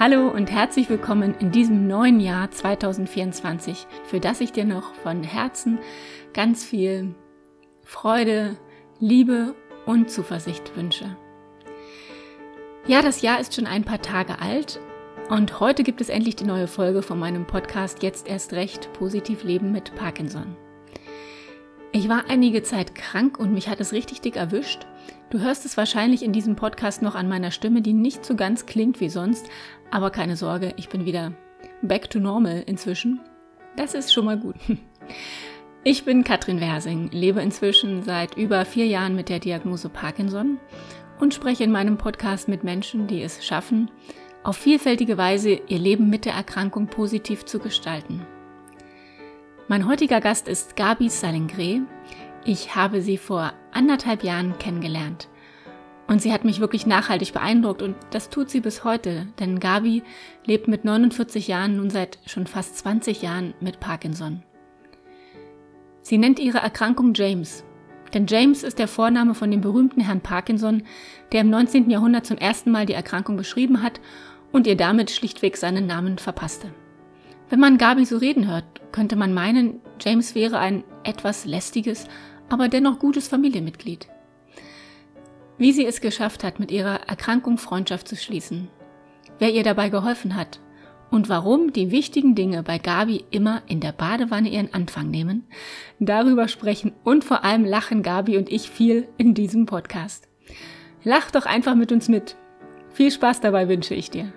Hallo und herzlich willkommen in diesem neuen Jahr 2024, für das ich dir noch von Herzen ganz viel Freude, Liebe und Zuversicht wünsche. Ja, das Jahr ist schon ein paar Tage alt und heute gibt es endlich die neue Folge von meinem Podcast Jetzt erst recht positiv leben mit Parkinson. Ich war einige Zeit krank und mich hat es richtig dick erwischt. Du hörst es wahrscheinlich in diesem Podcast noch an meiner Stimme, die nicht so ganz klingt wie sonst, aber keine Sorge, ich bin wieder back to normal inzwischen. Das ist schon mal gut. Ich bin Katrin Wersing, lebe inzwischen seit über vier Jahren mit der Diagnose Parkinson und spreche in meinem Podcast mit Menschen, die es schaffen, auf vielfältige Weise ihr Leben mit der Erkrankung positiv zu gestalten. Mein heutiger Gast ist Gabi Salingre. Ich habe sie vor anderthalb Jahren kennengelernt. Und sie hat mich wirklich nachhaltig beeindruckt und das tut sie bis heute, denn Gabi lebt mit 49 Jahren nun seit schon fast 20 Jahren mit Parkinson. Sie nennt ihre Erkrankung James, denn James ist der Vorname von dem berühmten Herrn Parkinson, der im 19. Jahrhundert zum ersten Mal die Erkrankung beschrieben hat und ihr damit schlichtweg seinen Namen verpasste. Wenn man Gabi so reden hört, könnte man meinen, James wäre ein etwas lästiges, aber dennoch gutes Familienmitglied. Wie sie es geschafft hat, mit ihrer Erkrankung Freundschaft zu schließen, wer ihr dabei geholfen hat und warum die wichtigen Dinge bei Gabi immer in der Badewanne ihren Anfang nehmen, darüber sprechen und vor allem lachen Gabi und ich viel in diesem Podcast. Lach doch einfach mit uns mit. Viel Spaß dabei wünsche ich dir.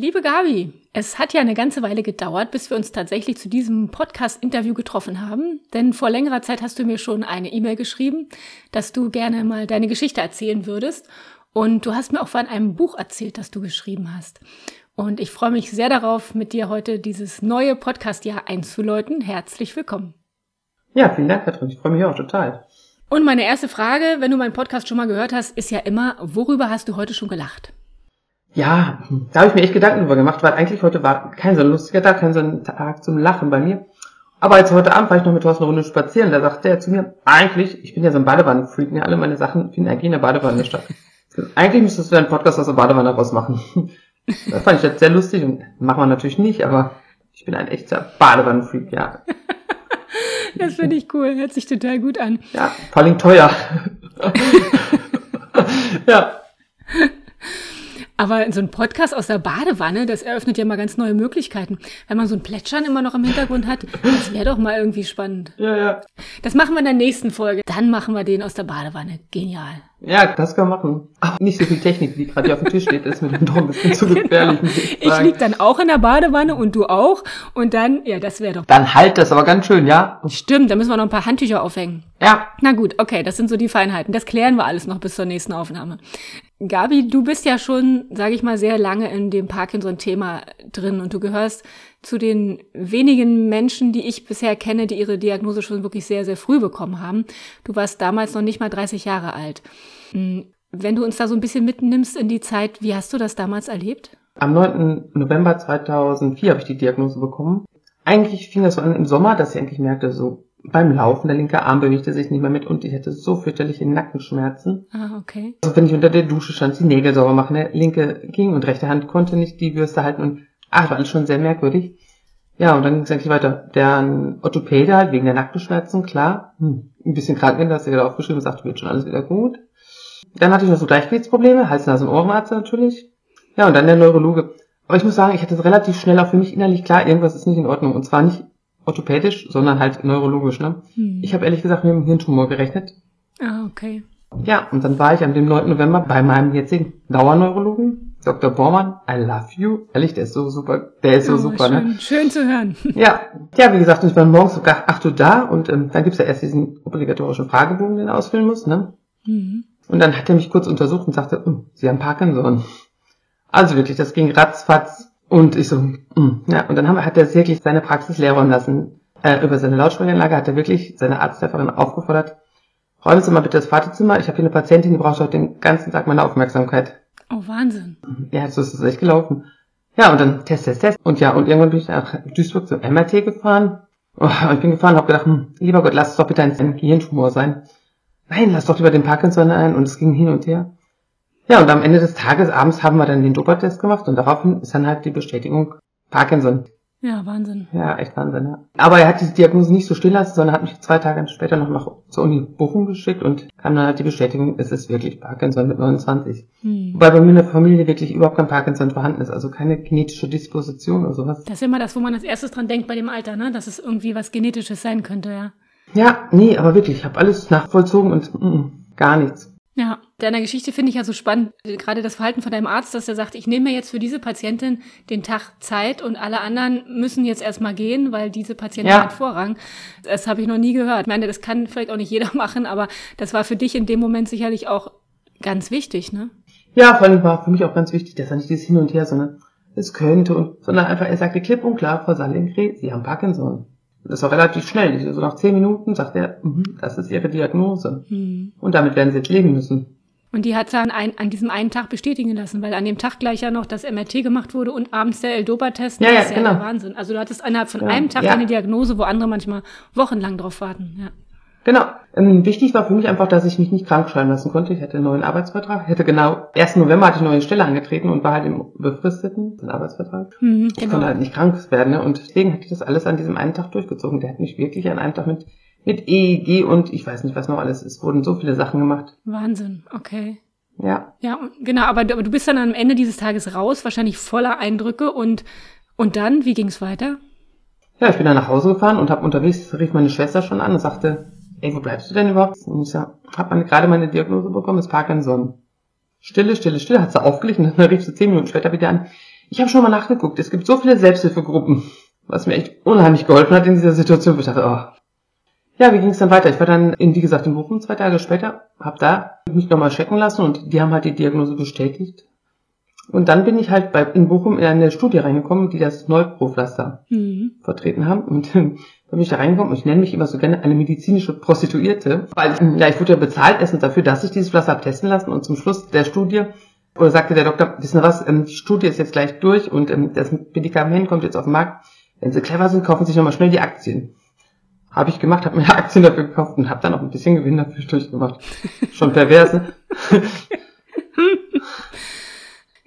Liebe Gabi, es hat ja eine ganze Weile gedauert, bis wir uns tatsächlich zu diesem Podcast-Interview getroffen haben. Denn vor längerer Zeit hast du mir schon eine E-Mail geschrieben, dass du gerne mal deine Geschichte erzählen würdest. Und du hast mir auch von einem Buch erzählt, das du geschrieben hast. Und ich freue mich sehr darauf, mit dir heute dieses neue Podcast-Jahr einzuläuten. Herzlich willkommen. Ja, vielen Dank, Katrin. Ich freue mich auch total. Und meine erste Frage, wenn du meinen Podcast schon mal gehört hast, ist ja immer, worüber hast du heute schon gelacht? Ja, da habe ich mir echt Gedanken drüber gemacht, weil eigentlich heute war kein so lustiger Tag, kein so ein Tag zum Lachen bei mir. Aber als heute Abend war ich noch mit Thorsten eine Runde spazieren, da sagte er zu mir, eigentlich, ich bin ja so ein Badewannenfreak, ne, alle meine Sachen finden eigentlich in der Badewanne statt. eigentlich müsstest du deinen Podcast aus der Badewanne rausmachen. Das fand ich jetzt sehr lustig und machen wir natürlich nicht, aber ich bin ein echter Badewannenfreak, ja. Das finde ich cool, hört sich total gut an. Ja, vor allem teuer. ja. Aber so ein Podcast aus der Badewanne, das eröffnet ja mal ganz neue Möglichkeiten. Wenn man so ein Plätschern immer noch im Hintergrund hat, das wäre doch mal irgendwie spannend. Ja, ja. Das machen wir in der nächsten Folge. Dann machen wir den aus der Badewanne. Genial. Ja, das können wir machen. Aber nicht so viel Technik, wie gerade hier auf dem Tisch steht, ist mir dann doch ein bisschen zu gefährlich. Genau. Ich, ich lieg dann auch in der Badewanne und du auch. Und dann, ja, das wäre doch. Dann halt das aber ganz schön, ja? Stimmt, da müssen wir noch ein paar Handtücher aufhängen. Ja. Na gut, okay, das sind so die Feinheiten. Das klären wir alles noch bis zur nächsten Aufnahme. Gabi, du bist ja schon, sage ich mal, sehr lange in dem Parkinson-Thema drin und du gehörst zu den wenigen Menschen, die ich bisher kenne, die ihre Diagnose schon wirklich sehr, sehr früh bekommen haben. Du warst damals noch nicht mal 30 Jahre alt. Hm, wenn du uns da so ein bisschen mitnimmst in die Zeit, wie hast du das damals erlebt? Am 9. November 2004 habe ich die Diagnose bekommen. Eigentlich fing das so an im Sommer, dass ich endlich merkte, so beim Laufen, der linke Arm bewegte sich nicht mehr mit und ich hatte so fürchterliche Nackenschmerzen. Ah, okay. Also wenn ich unter der Dusche stand, die Nägel sauber machen, der linke ging und rechte Hand konnte nicht die Bürste halten und ach, war alles schon sehr merkwürdig. Ja, und dann ging es eigentlich weiter. Der Orthopäde halt wegen der Nackenschmerzen, klar, hm, ein bisschen krank, da hast du wieder aufgeschrieben und sagte, wird schon alles wieder gut. Dann hatte ich noch so Gleichgewichtsprobleme, Hals, Nase und Ohrenarzt natürlich. Ja, und dann der Neurologe. Aber ich muss sagen, ich hatte relativ schnell auch für mich innerlich klar, irgendwas ist nicht in Ordnung. Und zwar nicht orthopädisch, sondern halt neurologisch. Ne? Hm. Ich habe ehrlich gesagt mit einem Hirntumor gerechnet. Ah, okay. Ja, und dann war ich am dem 9. November bei meinem jetzigen Dauerneurologen, Dr. Bormann. I love you. Ehrlich, der ist so super. Der ist so oh, super, schön, ne? Schön zu hören. Ja, ja, wie gesagt, ich war morgens sogar 8 Uhr da und ähm, dann gibt's ja erst diesen obligatorischen Fragebogen, den er ausfüllen muss, ne? Mhm. Und dann hat er mich kurz untersucht und sagte, oh, Sie haben Parkinson. Also wirklich, das ging ratzfatz und ich so, mm, ja, und dann haben, hat er wirklich seine Praxis leer räumen lassen. Äh, über seine Lautsprecheranlage hat er wirklich seine Arzthelferin aufgefordert, räumen Sie mal bitte das Wartezimmer, ich habe hier eine Patientin, die braucht heute den ganzen Tag meine Aufmerksamkeit. Oh, Wahnsinn. Ja, so ist es echt gelaufen. Ja, und dann Test, Test, Test. Und ja, und irgendwann bin ich nach Duisburg zum MRT gefahren. Oh, ich bin gefahren und habe gedacht, hm, lieber Gott, lass es doch bitte ein Gehirntumor sein. nein, lass doch lieber den Parkinson ein und es ging hin und her. Ja, und am Ende des Tages, abends haben wir dann den Dopa-Test gemacht und daraufhin ist dann halt die Bestätigung Parkinson. Ja, Wahnsinn. Ja, echt Wahnsinn, ja. Aber er hat die Diagnose nicht so stehen lassen, sondern hat mich zwei Tage später noch nach zur Uni Bochum geschickt und kam dann halt die Bestätigung, es ist wirklich Parkinson mit 29. Hm. Wobei bei mir in der Familie wirklich überhaupt kein Parkinson vorhanden ist, also keine genetische Disposition oder sowas. Das ist immer das, wo man als erstes dran denkt bei dem Alter, ne? Dass es irgendwie was Genetisches sein könnte, ja. Ja, nee, aber wirklich, ich habe alles nachvollzogen und mm, gar nichts. Ja, deiner Geschichte finde ich ja so spannend, gerade das Verhalten von deinem Arzt, dass er sagt, ich nehme mir jetzt für diese Patientin den Tag Zeit und alle anderen müssen jetzt erstmal gehen, weil diese Patientin ja. hat Vorrang. Das habe ich noch nie gehört. Ich meine, das kann vielleicht auch nicht jeder machen, aber das war für dich in dem Moment sicherlich auch ganz wichtig, ne? Ja, vor allem war für mich auch ganz wichtig, dass er nicht dieses Hin und Her, sondern es könnte und, sondern einfach, er sagte klipp und klar, Frau Sallengren, Sie haben Parkinson. Das war relativ schnell. So nach zehn Minuten sagt er, mhm, das ist Ihre Diagnose. Mhm. Und damit werden Sie jetzt leben müssen. Und die hat dann ein, an diesem einen Tag bestätigen lassen, weil an dem Tag gleich ja noch das MRT gemacht wurde und abends der L-Dopa-Test. Ja, ja, ist ja genau. Wahnsinn. Also du hattest innerhalb von ja, einem Tag ja. eine Diagnose, wo andere manchmal wochenlang drauf warten. Ja. Genau. Ähm, wichtig war für mich einfach, dass ich mich nicht krank schreiben lassen konnte. Ich hatte einen neuen Arbeitsvertrag. Ich hätte genau, 1. November hatte ich eine neue Stelle angetreten und war halt im befristeten Arbeitsvertrag. Mhm, ich genau. konnte halt nicht krank werden. Ne? Und deswegen hatte ich das alles an diesem einen Tag durchgezogen. Der hat mich wirklich an einem Tag mit, mit EEG und ich weiß nicht, was noch alles ist. Wurden so viele Sachen gemacht. Wahnsinn, okay. Ja. Ja, genau, aber du, aber du bist dann am Ende dieses Tages raus, wahrscheinlich voller Eindrücke und, und dann, wie ging's weiter? Ja, ich bin dann nach Hause gefahren und habe unterwegs, rief meine Schwester schon an und sagte, ey, wo bleibst du denn überhaupt? Und ich ja, hab meine, gerade meine Diagnose bekommen, ist Parkinson. Stille, stille, stille, hat sie aufgelegt und dann rief sie zehn Minuten später wieder an. Ich habe schon mal nachgeguckt, es gibt so viele Selbsthilfegruppen, was mir echt unheimlich geholfen hat in dieser Situation. Ich dachte, oh. Ja, wie ging es dann weiter? Ich war dann, in, wie gesagt, in Bochum zwei Tage später, hab da mich nochmal checken lassen und die haben halt die Diagnose bestätigt. Und dann bin ich halt bei, in Bochum in eine Studie reingekommen, die das Neupropflaster mhm. vertreten haben. Und äh, da bin ich da reingekommen und ich nenne mich immer so gerne eine medizinische Prostituierte, weil ja, ich wurde ja bezahlt erstens dafür, dass ich dieses Pflaster habe testen lassen und zum Schluss der Studie oder sagte der Doktor, wissen Sie was, ähm, die Studie ist jetzt gleich durch und ähm, das Medikament kommt jetzt auf den Markt. Wenn Sie clever sind, kaufen Sie sich nochmal schnell die Aktien. Habe ich gemacht, habe mir Aktien dafür gekauft und habe dann auch ein bisschen Gewinn dafür durchgemacht. Schon pervers, ne?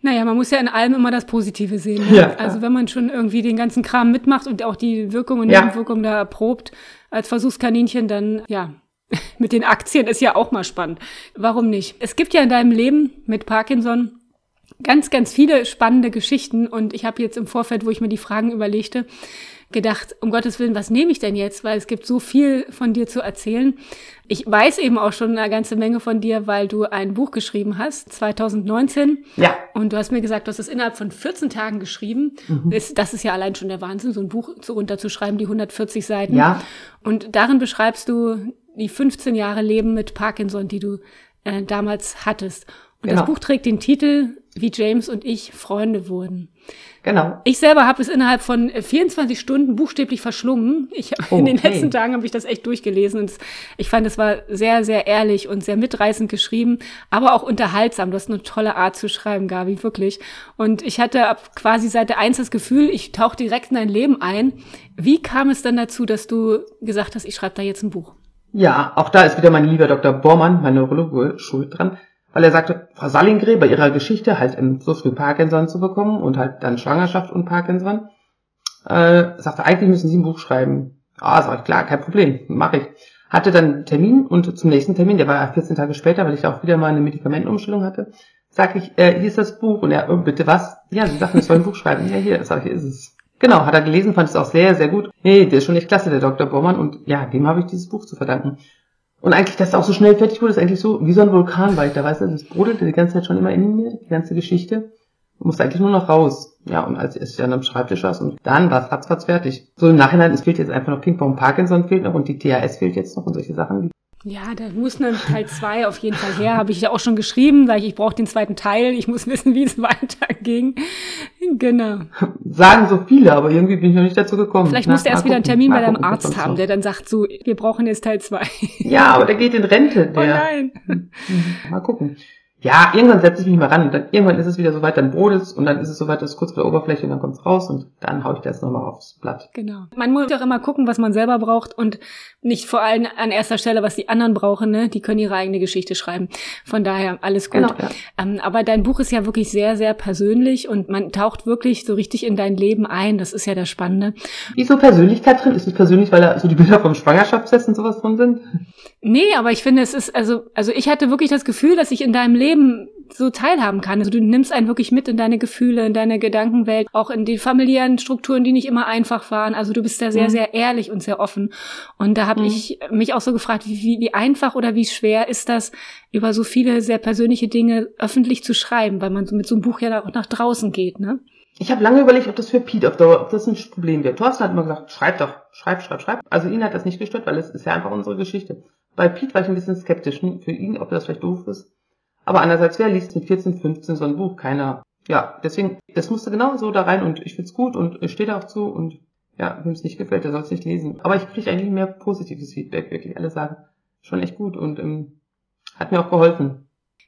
Naja, man muss ja in allem immer das Positive sehen. Ne? Ja, also wenn man schon irgendwie den ganzen Kram mitmacht und auch die Wirkungen und ja. Nebenwirkungen da erprobt als Versuchskaninchen, dann ja, mit den Aktien ist ja auch mal spannend. Warum nicht? Es gibt ja in deinem Leben mit Parkinson ganz, ganz viele spannende Geschichten und ich habe jetzt im Vorfeld, wo ich mir die Fragen überlegte, gedacht, um Gottes Willen, was nehme ich denn jetzt? Weil es gibt so viel von dir zu erzählen. Ich weiß eben auch schon eine ganze Menge von dir, weil du ein Buch geschrieben hast, 2019. Ja. Und du hast mir gesagt, du hast es innerhalb von 14 Tagen geschrieben. Mhm. Das ist ja allein schon der Wahnsinn, so ein Buch zu runterzuschreiben, die 140 Seiten. Ja. Und darin beschreibst du die 15 Jahre Leben mit Parkinson, die du äh, damals hattest. Und genau. das Buch trägt den Titel Wie James und ich Freunde wurden. Genau. Ich selber habe es innerhalb von 24 äh, Stunden buchstäblich verschlungen. Ich, oh, in den okay. letzten Tagen habe ich das echt durchgelesen und ich fand, es war sehr, sehr ehrlich und sehr mitreißend geschrieben, aber auch unterhaltsam. Du hast eine tolle Art zu schreiben, Gabi, wirklich. Und ich hatte ab quasi Seite eins das Gefühl, ich tauche direkt in dein Leben ein. Wie kam es dann dazu, dass du gesagt hast, ich schreibe da jetzt ein Buch? Ja, auch da ist wieder mein lieber Dr. Bormann, mein Neurologe, schuld dran weil er sagte, Frau Sallingre bei ihrer Geschichte halt so früh Parkinson zu bekommen und halt dann Schwangerschaft und Parkinson, äh, sagte, eigentlich müssen Sie ein Buch schreiben. Ah, sag ich, klar, kein Problem, mache ich. Hatte dann einen Termin und zum nächsten Termin, der war 14 Tage später, weil ich auch wieder mal eine Medikamentenumstellung hatte, sag ich, äh, hier ist das Buch und er, oh, bitte was? Ja, Sie sagten, ich soll ein Buch schreiben. Ja, hier, sag ich, hier ist es. Genau, hat er gelesen, fand es auch sehr, sehr gut. Nee, der ist schon echt klasse, der Dr. Bormann und ja, dem habe ich dieses Buch zu verdanken. Und eigentlich, dass es auch so schnell fertig wurde, ist eigentlich so wie so ein Vulkan weiter, weißt du, das brodelte die ganze Zeit schon immer in mir, die ganze Geschichte. Du eigentlich nur noch raus. Ja, und als ich dann am Schreibtisch saß und dann war es ratzfatz fertig. So im Nachhinein, es fehlt jetzt einfach noch Ping-Pong Parkinson fehlt noch und die THS fehlt jetzt noch und solche Sachen. Ja, da muss ein Teil 2 auf jeden Fall her. Habe ich ja auch schon geschrieben, weil ich, ich brauche den zweiten Teil. Ich muss wissen, wie es weiterging. Genau. Sagen so viele, aber irgendwie bin ich noch nicht dazu gekommen. Vielleicht musst du erst wieder einen Termin bei deinem Arzt haben, der dann sagt so, wir brauchen jetzt Teil 2. Ja, aber der geht in Rente. Der. Oh nein. Mal gucken. ja, irgendwann setze ich mich mal ran und dann irgendwann ist es wieder so weit, dann brodelt und dann ist es so weit, dass kurz bei der Oberfläche und dann kommt es raus und dann haue ich das nochmal aufs Blatt. Genau. Man muss auch immer gucken, was man selber braucht und nicht vor allem an erster Stelle, was die anderen brauchen, ne? Die können ihre eigene Geschichte schreiben. Von daher alles gut. Genau, ja. ähm, aber dein Buch ist ja wirklich sehr, sehr persönlich und man taucht wirklich so richtig in dein Leben ein. Das ist ja das Spannende. Wieso Persönlichkeit drin? Ist es persönlich, weil da so die Bilder vom Schwangerschaftstest und sowas drin sind? Nee, aber ich finde, es ist, also, also ich hatte wirklich das Gefühl, dass ich in deinem Leben so teilhaben kann. Also du nimmst einen wirklich mit in deine Gefühle, in deine Gedankenwelt, auch in die familiären Strukturen, die nicht immer einfach waren. Also du bist da sehr, mhm. sehr ehrlich und sehr offen. Und da habe mhm. ich mich auch so gefragt, wie, wie einfach oder wie schwer ist das, über so viele sehr persönliche Dinge öffentlich zu schreiben, weil man so mit so einem Buch ja auch nach draußen geht, ne? Ich habe lange überlegt, ob das für Pete auf Dauer, ob das ein Problem wird. Thorsten hat immer gesagt, schreib doch, schreib, schreib, schreib. Also ihn hat das nicht gestört, weil es ist ja einfach unsere Geschichte. Bei Pete war ich ein bisschen skeptisch für ihn, ob das vielleicht doof ist. Aber andererseits, wer liest mit 14, 15 so ein Buch? Keiner. Ja, deswegen, das musste genau so da rein und ich find's gut und ich stehe da auch zu und ja, wem es nicht gefällt, der soll es nicht lesen. Aber ich kriege eigentlich mehr positives Feedback, wirklich. Alle sagen, schon echt gut und ähm, hat mir auch geholfen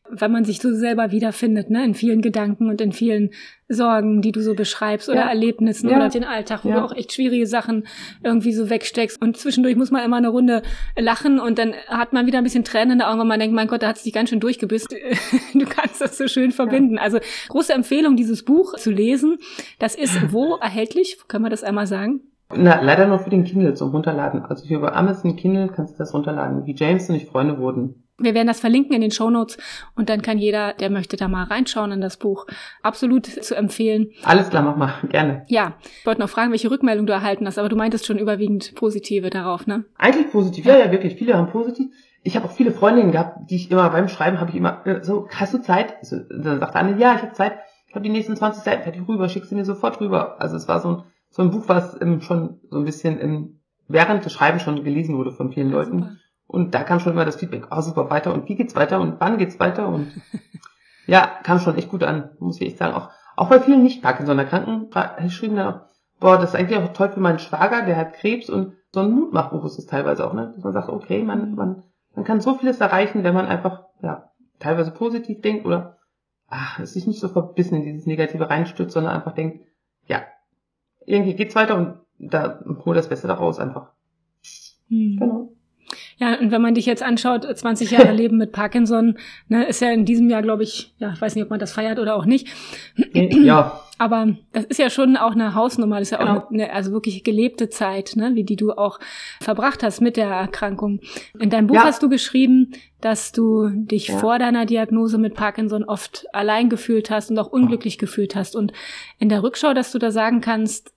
wenn man sich so selber wiederfindet, ne, in vielen Gedanken und in vielen Sorgen, die du so beschreibst oder ja. Erlebnissen ja. oder den Alltag, wo ja. du auch echt schwierige Sachen irgendwie so wegsteckst und zwischendurch muss man immer eine Runde lachen und dann hat man wieder ein bisschen Tränen in der Augen, weil man denkt, mein Gott, da hat es dich ganz schön durchgebisst. Du kannst das so schön verbinden. Also große Empfehlung, dieses Buch zu lesen. Das ist wo erhältlich? Können wir das einmal sagen? Na, leider nur für den Kindle zum Runterladen. Also hier über Amazon Kindle kannst du das runterladen. Wie James und ich Freunde wurden. Wir werden das verlinken in den Show Notes und dann kann jeder, der möchte, da mal reinschauen in das Buch. Absolut zu empfehlen. Alles klar, mach mal, gerne. Ja, ich wollte noch fragen, welche Rückmeldung du erhalten hast, aber du meintest schon überwiegend positive darauf, ne? Eigentlich positiv, ja, ja, wirklich. Viele haben positiv. Ich habe auch viele Freundinnen gehabt, die ich immer beim Schreiben habe ich immer äh, so, hast du Zeit? So, dann sagt eine, ja, ich habe Zeit. Ich habe die nächsten 20 Seiten fertig rüber, schickst du mir sofort rüber. Also es war so ein, so ein Buch, was ähm, schon so ein bisschen ähm, während des Schreibens schon gelesen wurde von vielen ja, Leuten. Super. Und da kam schon immer das Feedback, ah oh, super, weiter und wie geht's weiter und wann geht's weiter und ja, kam schon echt gut an, muss ich echt sagen. Auch, auch bei vielen Nicht-Parkinson-Erkrankten geschrieben dann auch, boah, das ist eigentlich auch toll für meinen Schwager, der hat Krebs und so ein Mutmachbuch ist es teilweise auch, ne? Dass man sagt, okay, man, man, man kann so vieles erreichen, wenn man einfach, ja, teilweise positiv denkt oder ach, es sich nicht so verbissen in dieses Negative reinstürzt, sondern einfach denkt, ja, irgendwie geht's weiter und da hol das Beste daraus einfach. Hm. Genau. Ja, und wenn man dich jetzt anschaut, 20 Jahre Leben mit Parkinson, ne, ist ja in diesem Jahr, glaube ich, ja, ich weiß nicht, ob man das feiert oder auch nicht. Ja. Aber das ist ja schon auch eine Hausnummer, das ist ja genau. auch eine, also wirklich gelebte Zeit, ne, wie die du auch verbracht hast mit der Erkrankung. In deinem Buch ja. hast du geschrieben, dass du dich ja. vor deiner Diagnose mit Parkinson oft allein gefühlt hast und auch unglücklich gefühlt hast. Und in der Rückschau, dass du da sagen kannst,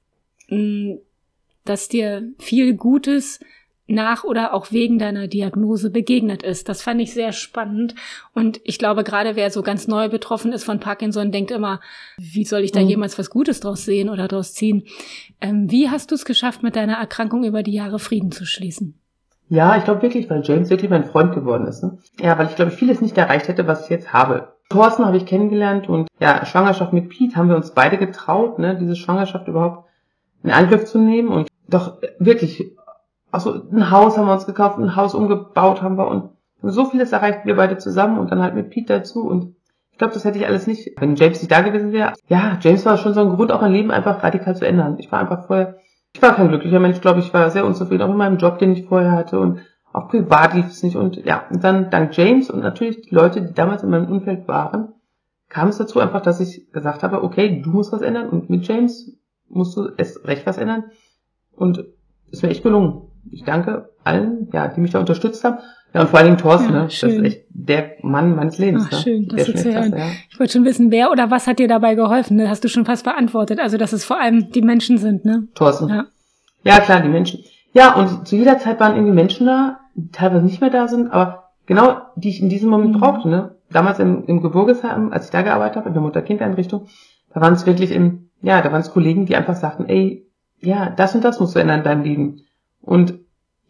dass dir viel Gutes nach oder auch wegen deiner Diagnose begegnet ist. Das fand ich sehr spannend. Und ich glaube, gerade wer so ganz neu betroffen ist von Parkinson, denkt immer, wie soll ich da mhm. jemals was Gutes draus sehen oder draus ziehen? Ähm, wie hast du es geschafft, mit deiner Erkrankung über die Jahre Frieden zu schließen? Ja, ich glaube wirklich, weil James wirklich mein Freund geworden ist. Ne? Ja, weil ich glaube, vieles nicht erreicht hätte, was ich jetzt habe. Thorsten habe ich kennengelernt und ja, Schwangerschaft mit Pete haben wir uns beide getraut, ne, diese Schwangerschaft überhaupt in Angriff zu nehmen und doch wirklich also ein Haus haben wir uns gekauft, ein Haus umgebaut haben wir und so vieles erreicht wir beide zusammen und dann halt mit Pete dazu und ich glaube, das hätte ich alles nicht, wenn James nicht da gewesen wäre. Ja, James war schon so ein Grund, auch mein Leben einfach radikal zu ändern. Ich war einfach vorher, ich war kein glücklicher Mensch, glaube ich, war sehr unzufrieden, auch in meinem Job, den ich vorher hatte und auch privat lief es nicht und ja, und dann dank James und natürlich die Leute, die damals in meinem Umfeld waren, kam es dazu einfach, dass ich gesagt habe, okay, du musst was ändern und mit James musst du es recht was ändern und es mir echt gelungen ich danke allen, ja, die mich da unterstützt haben. Ja, und vor allen Dingen Thorsten, ja, ne? das ist echt der Mann meines Lebens. Ach, ne? schön, das ist ja, ja. Ich wollte schon wissen, wer oder was hat dir dabei geholfen? Ne? Hast du schon fast beantwortet. Also, dass es vor allem die Menschen sind, ne? Thorsten. Ja. ja, klar, die Menschen. Ja, und zu jeder Zeit waren irgendwie Menschen da, die teilweise nicht mehr da sind, aber genau, die ich in diesem Moment mhm. brauchte, ne? Damals im, im Geburgesheim, als ich da gearbeitet habe, in der Mutter-Kind-Einrichtung, da waren es wirklich im, ja, da waren es Kollegen, die einfach sagten, ey, ja, das und das musst du ändern in deinem Leben. Und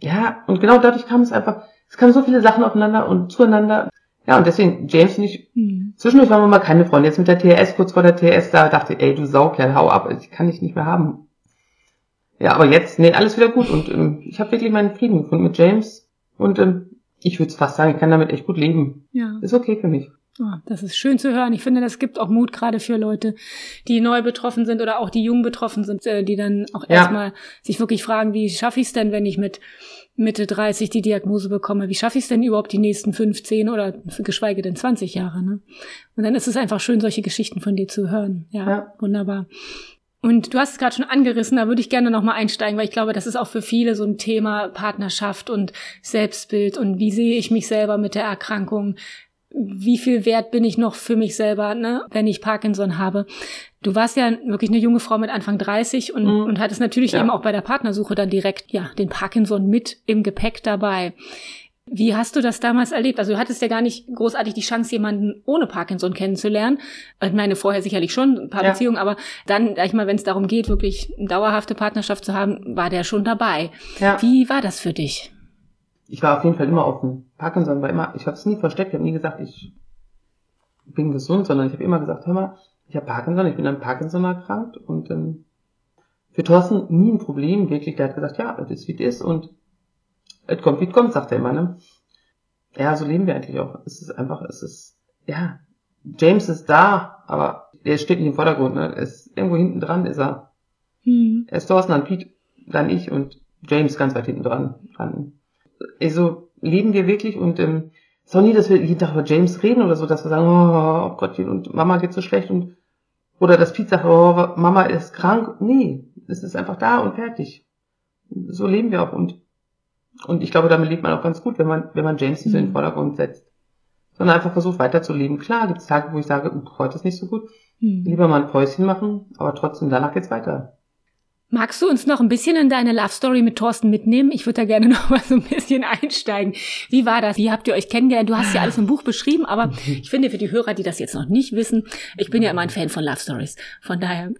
ja, und genau dadurch kam es einfach, es kamen so viele Sachen aufeinander und zueinander. Ja, und deswegen, James und ich, hm. zwischendurch waren wir mal keine Freunde. Jetzt mit der TS, kurz vor der TS, da dachte ich, ey, du Saukerl, hau ab, ich kann dich nicht mehr haben. Ja, aber jetzt, nee, alles wieder gut und ähm, ich habe wirklich meinen Frieden gefunden mit James und ähm, ich würde fast sagen, ich kann damit echt gut leben. Ja. Ist okay für mich. Oh, das ist schön zu hören. Ich finde, das gibt auch Mut gerade für Leute, die neu betroffen sind oder auch die jung betroffen sind, äh, die dann auch ja. erstmal sich wirklich fragen, wie schaffe ich es denn, wenn ich mit Mitte 30 die Diagnose bekomme? Wie schaffe ich es denn überhaupt die nächsten 15 oder geschweige denn 20 Jahre? Ne? Und dann ist es einfach schön, solche Geschichten von dir zu hören. Ja, ja. wunderbar. Und du hast es gerade schon angerissen, da würde ich gerne nochmal einsteigen, weil ich glaube, das ist auch für viele so ein Thema Partnerschaft und Selbstbild und wie sehe ich mich selber mit der Erkrankung wie viel wert bin ich noch für mich selber, ne, wenn ich Parkinson habe. Du warst ja wirklich eine junge Frau mit Anfang 30 und, mhm. und hattest natürlich ja. eben auch bei der Partnersuche dann direkt, ja, den Parkinson mit im Gepäck dabei. Wie hast du das damals erlebt? Also du hattest ja gar nicht großartig die Chance, jemanden ohne Parkinson kennenzulernen. Ich meine, vorher sicherlich schon ein paar ja. Beziehungen, aber dann, sag ich mal, wenn es darum geht, wirklich eine dauerhafte Partnerschaft zu haben, war der schon dabei. Ja. Wie war das für dich? Ich war auf jeden Fall immer offen. Parkinson war immer, ich habe es nie versteckt, ich habe nie gesagt, ich bin gesund, sondern ich habe immer gesagt, hör mal, ich habe Parkinson, ich bin an Parkinson erkrankt und ähm, für Thorsten nie ein Problem, wirklich, der hat gesagt, ja, es ist wie es ist und es kommt, wie es kommt, sagt er immer, ne? Ja, so leben wir eigentlich auch. Es ist einfach, es ist, ja, James ist da, aber er steht nicht im Vordergrund, ne? Er ist irgendwo hinten dran, ist er. Hm. Er ist Thorsten, dann Pete, dann ich und James ganz weit hinten dran. dran also leben wir wirklich und ähm, es ist auch nie, dass wir jeden Tag über James reden oder so, dass wir sagen, oh, oh Gott, und Mama geht so schlecht und oder das Pete sagt, oh, Mama ist krank. Nee, es ist einfach da und fertig. So leben wir auch und und ich glaube, damit lebt man auch ganz gut, wenn man wenn man James nicht so in den mhm. Vordergrund setzt, sondern einfach versucht weiterzuleben. Klar, gibt es Tage, wo ich sage, heute ist nicht so gut, mhm. lieber mal ein Päuschen machen, aber trotzdem danach geht's weiter. Magst du uns noch ein bisschen in deine Love Story mit Thorsten mitnehmen? Ich würde da gerne noch mal so ein bisschen einsteigen. Wie war das? Wie habt ihr euch kennengelernt? Du hast ja alles im Buch beschrieben, aber ich finde für die Hörer, die das jetzt noch nicht wissen, ich bin ja immer ein Fan von Love Stories. Von daher.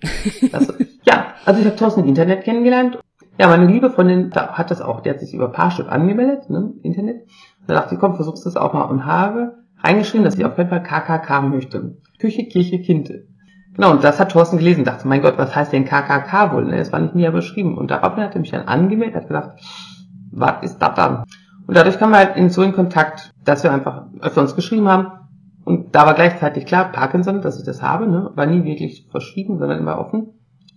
Also, ja, also ich habe Thorsten im Internet kennengelernt. Ja, meine liebe Freundin hat das auch, die hat sich über Parship angemeldet, ne, Internet. Da dachte ich, komm, versuchst du das auch mal und habe reingeschrieben, dass ich auf jeden Fall KKK möchte. Küche, Kirche, Kinte. Genau, und das hat Thorsten gelesen, dachte, mein Gott, was heißt denn KKK wohl? Ne? Das war nicht mir beschrieben. Und daraufhin hat er mich dann angemeldet, hat gesagt, was ist das dann? Und dadurch kamen wir halt in so in Kontakt, dass wir einfach öfter uns geschrieben haben. Und da war gleichzeitig klar, Parkinson, dass ich das habe, ne? war nie wirklich verschwiegen, sondern immer offen.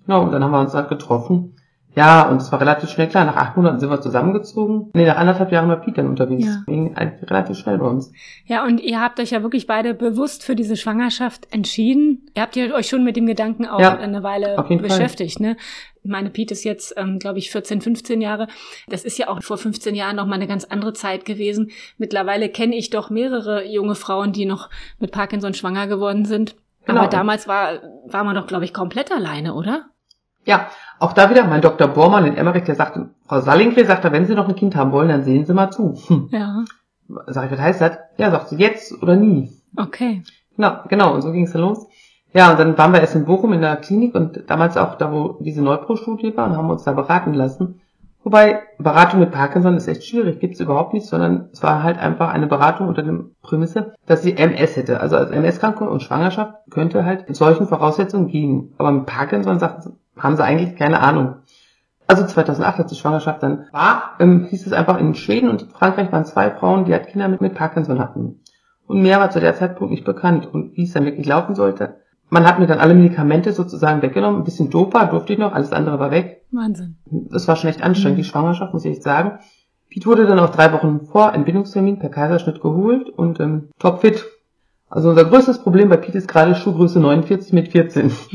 Genau, und dann haben wir uns halt getroffen. Ja, und es war relativ schnell klar. Nach acht Monaten sind wir zusammengezogen. Nee, nach anderthalb Jahren war Pete dann unterwegs. Ja. Ging relativ schnell bei uns. Ja, und ihr habt euch ja wirklich beide bewusst für diese Schwangerschaft entschieden. Ihr habt euch schon mit dem Gedanken auch ja, eine Weile beschäftigt, Fall. ne? Meine Pete ist jetzt, ähm, glaube ich, 14, 15 Jahre. Das ist ja auch vor 15 Jahren noch mal eine ganz andere Zeit gewesen. Mittlerweile kenne ich doch mehrere junge Frauen, die noch mit Parkinson schwanger geworden sind. Genau. Aber damals war, war man doch, glaube ich, komplett alleine, oder? Ja, auch da wieder mein Dr. Bormann in Emmerich, der sagte, Frau Sallingre sagte, wenn Sie noch ein Kind haben wollen, dann sehen Sie mal zu. Hm. Ja. Sag ich, was heißt das? Ja, sagt sie, jetzt oder nie. Okay. Genau, genau, und so ging es dann los. Ja, und dann waren wir erst in Bochum in der Klinik und damals auch da, wo diese Neupro-Studie war und haben uns da beraten lassen. Wobei, Beratung mit Parkinson ist echt schwierig, gibt's überhaupt nicht, sondern es war halt einfach eine Beratung unter der Prämisse, dass sie MS hätte. Also als MS-Kranke und Schwangerschaft könnte halt in solchen Voraussetzungen gehen. Aber mit Parkinson sagten sie, haben sie eigentlich keine Ahnung. Also 2008, als die Schwangerschaft dann war, ähm, hieß es einfach, in Schweden und Frankreich waren zwei Frauen, die halt Kinder mit, mit Parkinson hatten. Und mehr war zu der Zeitpunkt nicht bekannt. Und wie es dann wirklich laufen sollte, man hat mir dann alle Medikamente sozusagen weggenommen. Ein bisschen Dopa durfte ich noch, alles andere war weg. Wahnsinn. Das war schon echt anstrengend, mhm. die Schwangerschaft, muss ich echt sagen. Piet wurde dann auch drei Wochen vor Entbindungstermin per Kaiserschnitt geholt und ähm, topfit also unser größtes Problem bei Pete ist gerade Schuhgröße 49 mit 14.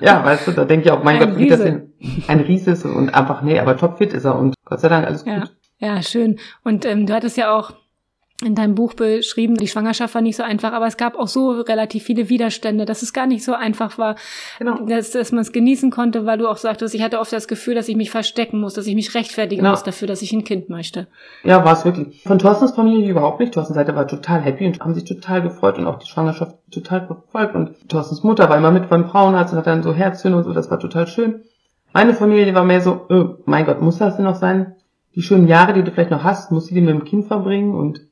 ja, weißt du, da denke ich auch, mein ein Gott, wie das denn ein Ries ist und einfach, nee, aber topfit ist er und Gott sei Dank alles ja. gut. Ja, schön. Und ähm, du hattest ja auch in deinem Buch beschrieben, die Schwangerschaft war nicht so einfach, aber es gab auch so relativ viele Widerstände, dass es gar nicht so einfach war, genau. dass, dass man es genießen konnte, weil du auch sagtest, ich hatte oft das Gefühl, dass ich mich verstecken muss, dass ich mich rechtfertigen genau. muss dafür, dass ich ein Kind möchte. Ja, war es wirklich. Von Thorstens Familie überhaupt nicht. Thorstens Seite war total happy und haben sich total gefreut und auch die Schwangerschaft total verfolgt und Thorstens Mutter war immer mit beim Frauenarzt und hat dann so Herzchen und so, das war total schön. Meine Familie war mehr so, oh, mein Gott, muss das denn noch sein? Die schönen Jahre, die du vielleicht noch hast, musst du die mit dem Kind verbringen und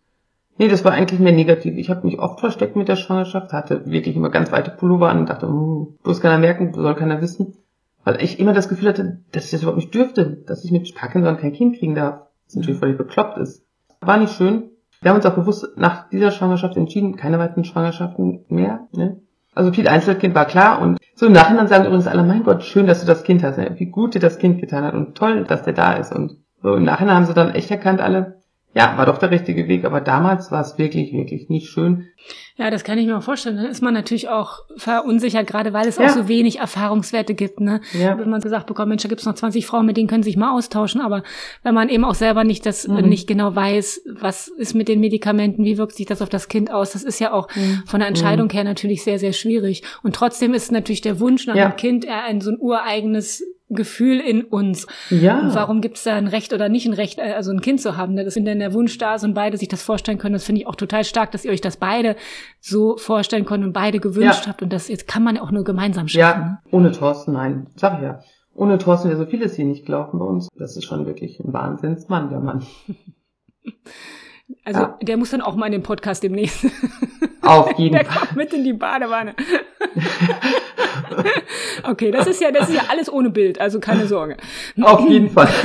Nee, das war eigentlich mehr negativ. Ich habe mich oft versteckt mit der Schwangerschaft, hatte wirklich immer ganz weite Pullover an und dachte, hm, bloß keiner merken, soll keiner wissen. Weil ich immer das Gefühl hatte, dass ich das überhaupt nicht dürfte, dass ich mit Parkinson kein Kind kriegen darf. Was natürlich völlig bekloppt ist. War nicht schön. Wir haben uns auch bewusst nach dieser Schwangerschaft entschieden, keine weiteren Schwangerschaften mehr. Ne? Also viel Einzelkind war klar und so im Nachhinein sagen übrigens alle, mein Gott, schön, dass du das Kind hast, ne? wie gut dir das Kind getan hat und toll, dass der da ist. Und so im Nachhinein haben sie dann echt erkannt alle, ja, war doch der richtige Weg, aber damals war es wirklich, wirklich nicht schön. Ja, das kann ich mir auch vorstellen. Dann ist man natürlich auch verunsichert, gerade weil es ja. auch so wenig Erfahrungswerte gibt. Ne? Ja. Wenn man gesagt bekommt, Mensch, da gibt's noch 20 Frauen, mit denen können Sie sich mal austauschen. Aber wenn man eben auch selber nicht das mhm. nicht genau weiß, was ist mit den Medikamenten, wie wirkt sich das auf das Kind aus, das ist ja auch mhm. von der Entscheidung mhm. her natürlich sehr, sehr schwierig. Und trotzdem ist natürlich der Wunsch nach ja. einem Kind eher ein so ein ureigenes Gefühl in uns. Ja. Und warum gibt es da ein Recht oder nicht ein Recht, äh, also ein Kind zu haben? Ne? Das, wenn denn der Wunsch da ist und beide sich das vorstellen können, das finde ich auch total stark, dass ihr euch das beide so vorstellen könnt und beide gewünscht ja. habt. Und das jetzt kann man ja auch nur gemeinsam schaffen. Ja, ne? ohne Thorsten, nein. Sag ich ja. Ohne Thorsten wäre so vieles hier nicht gelaufen bei uns. Das ist schon wirklich ein Wahnsinnsmann, der Mann. Also ja. der muss dann auch mal in den Podcast demnächst. Auf jeden der Fall. Der kommt mit in die Badewanne. okay, das ist ja, das ist ja alles ohne Bild, also keine Sorge. Auf jeden Fall.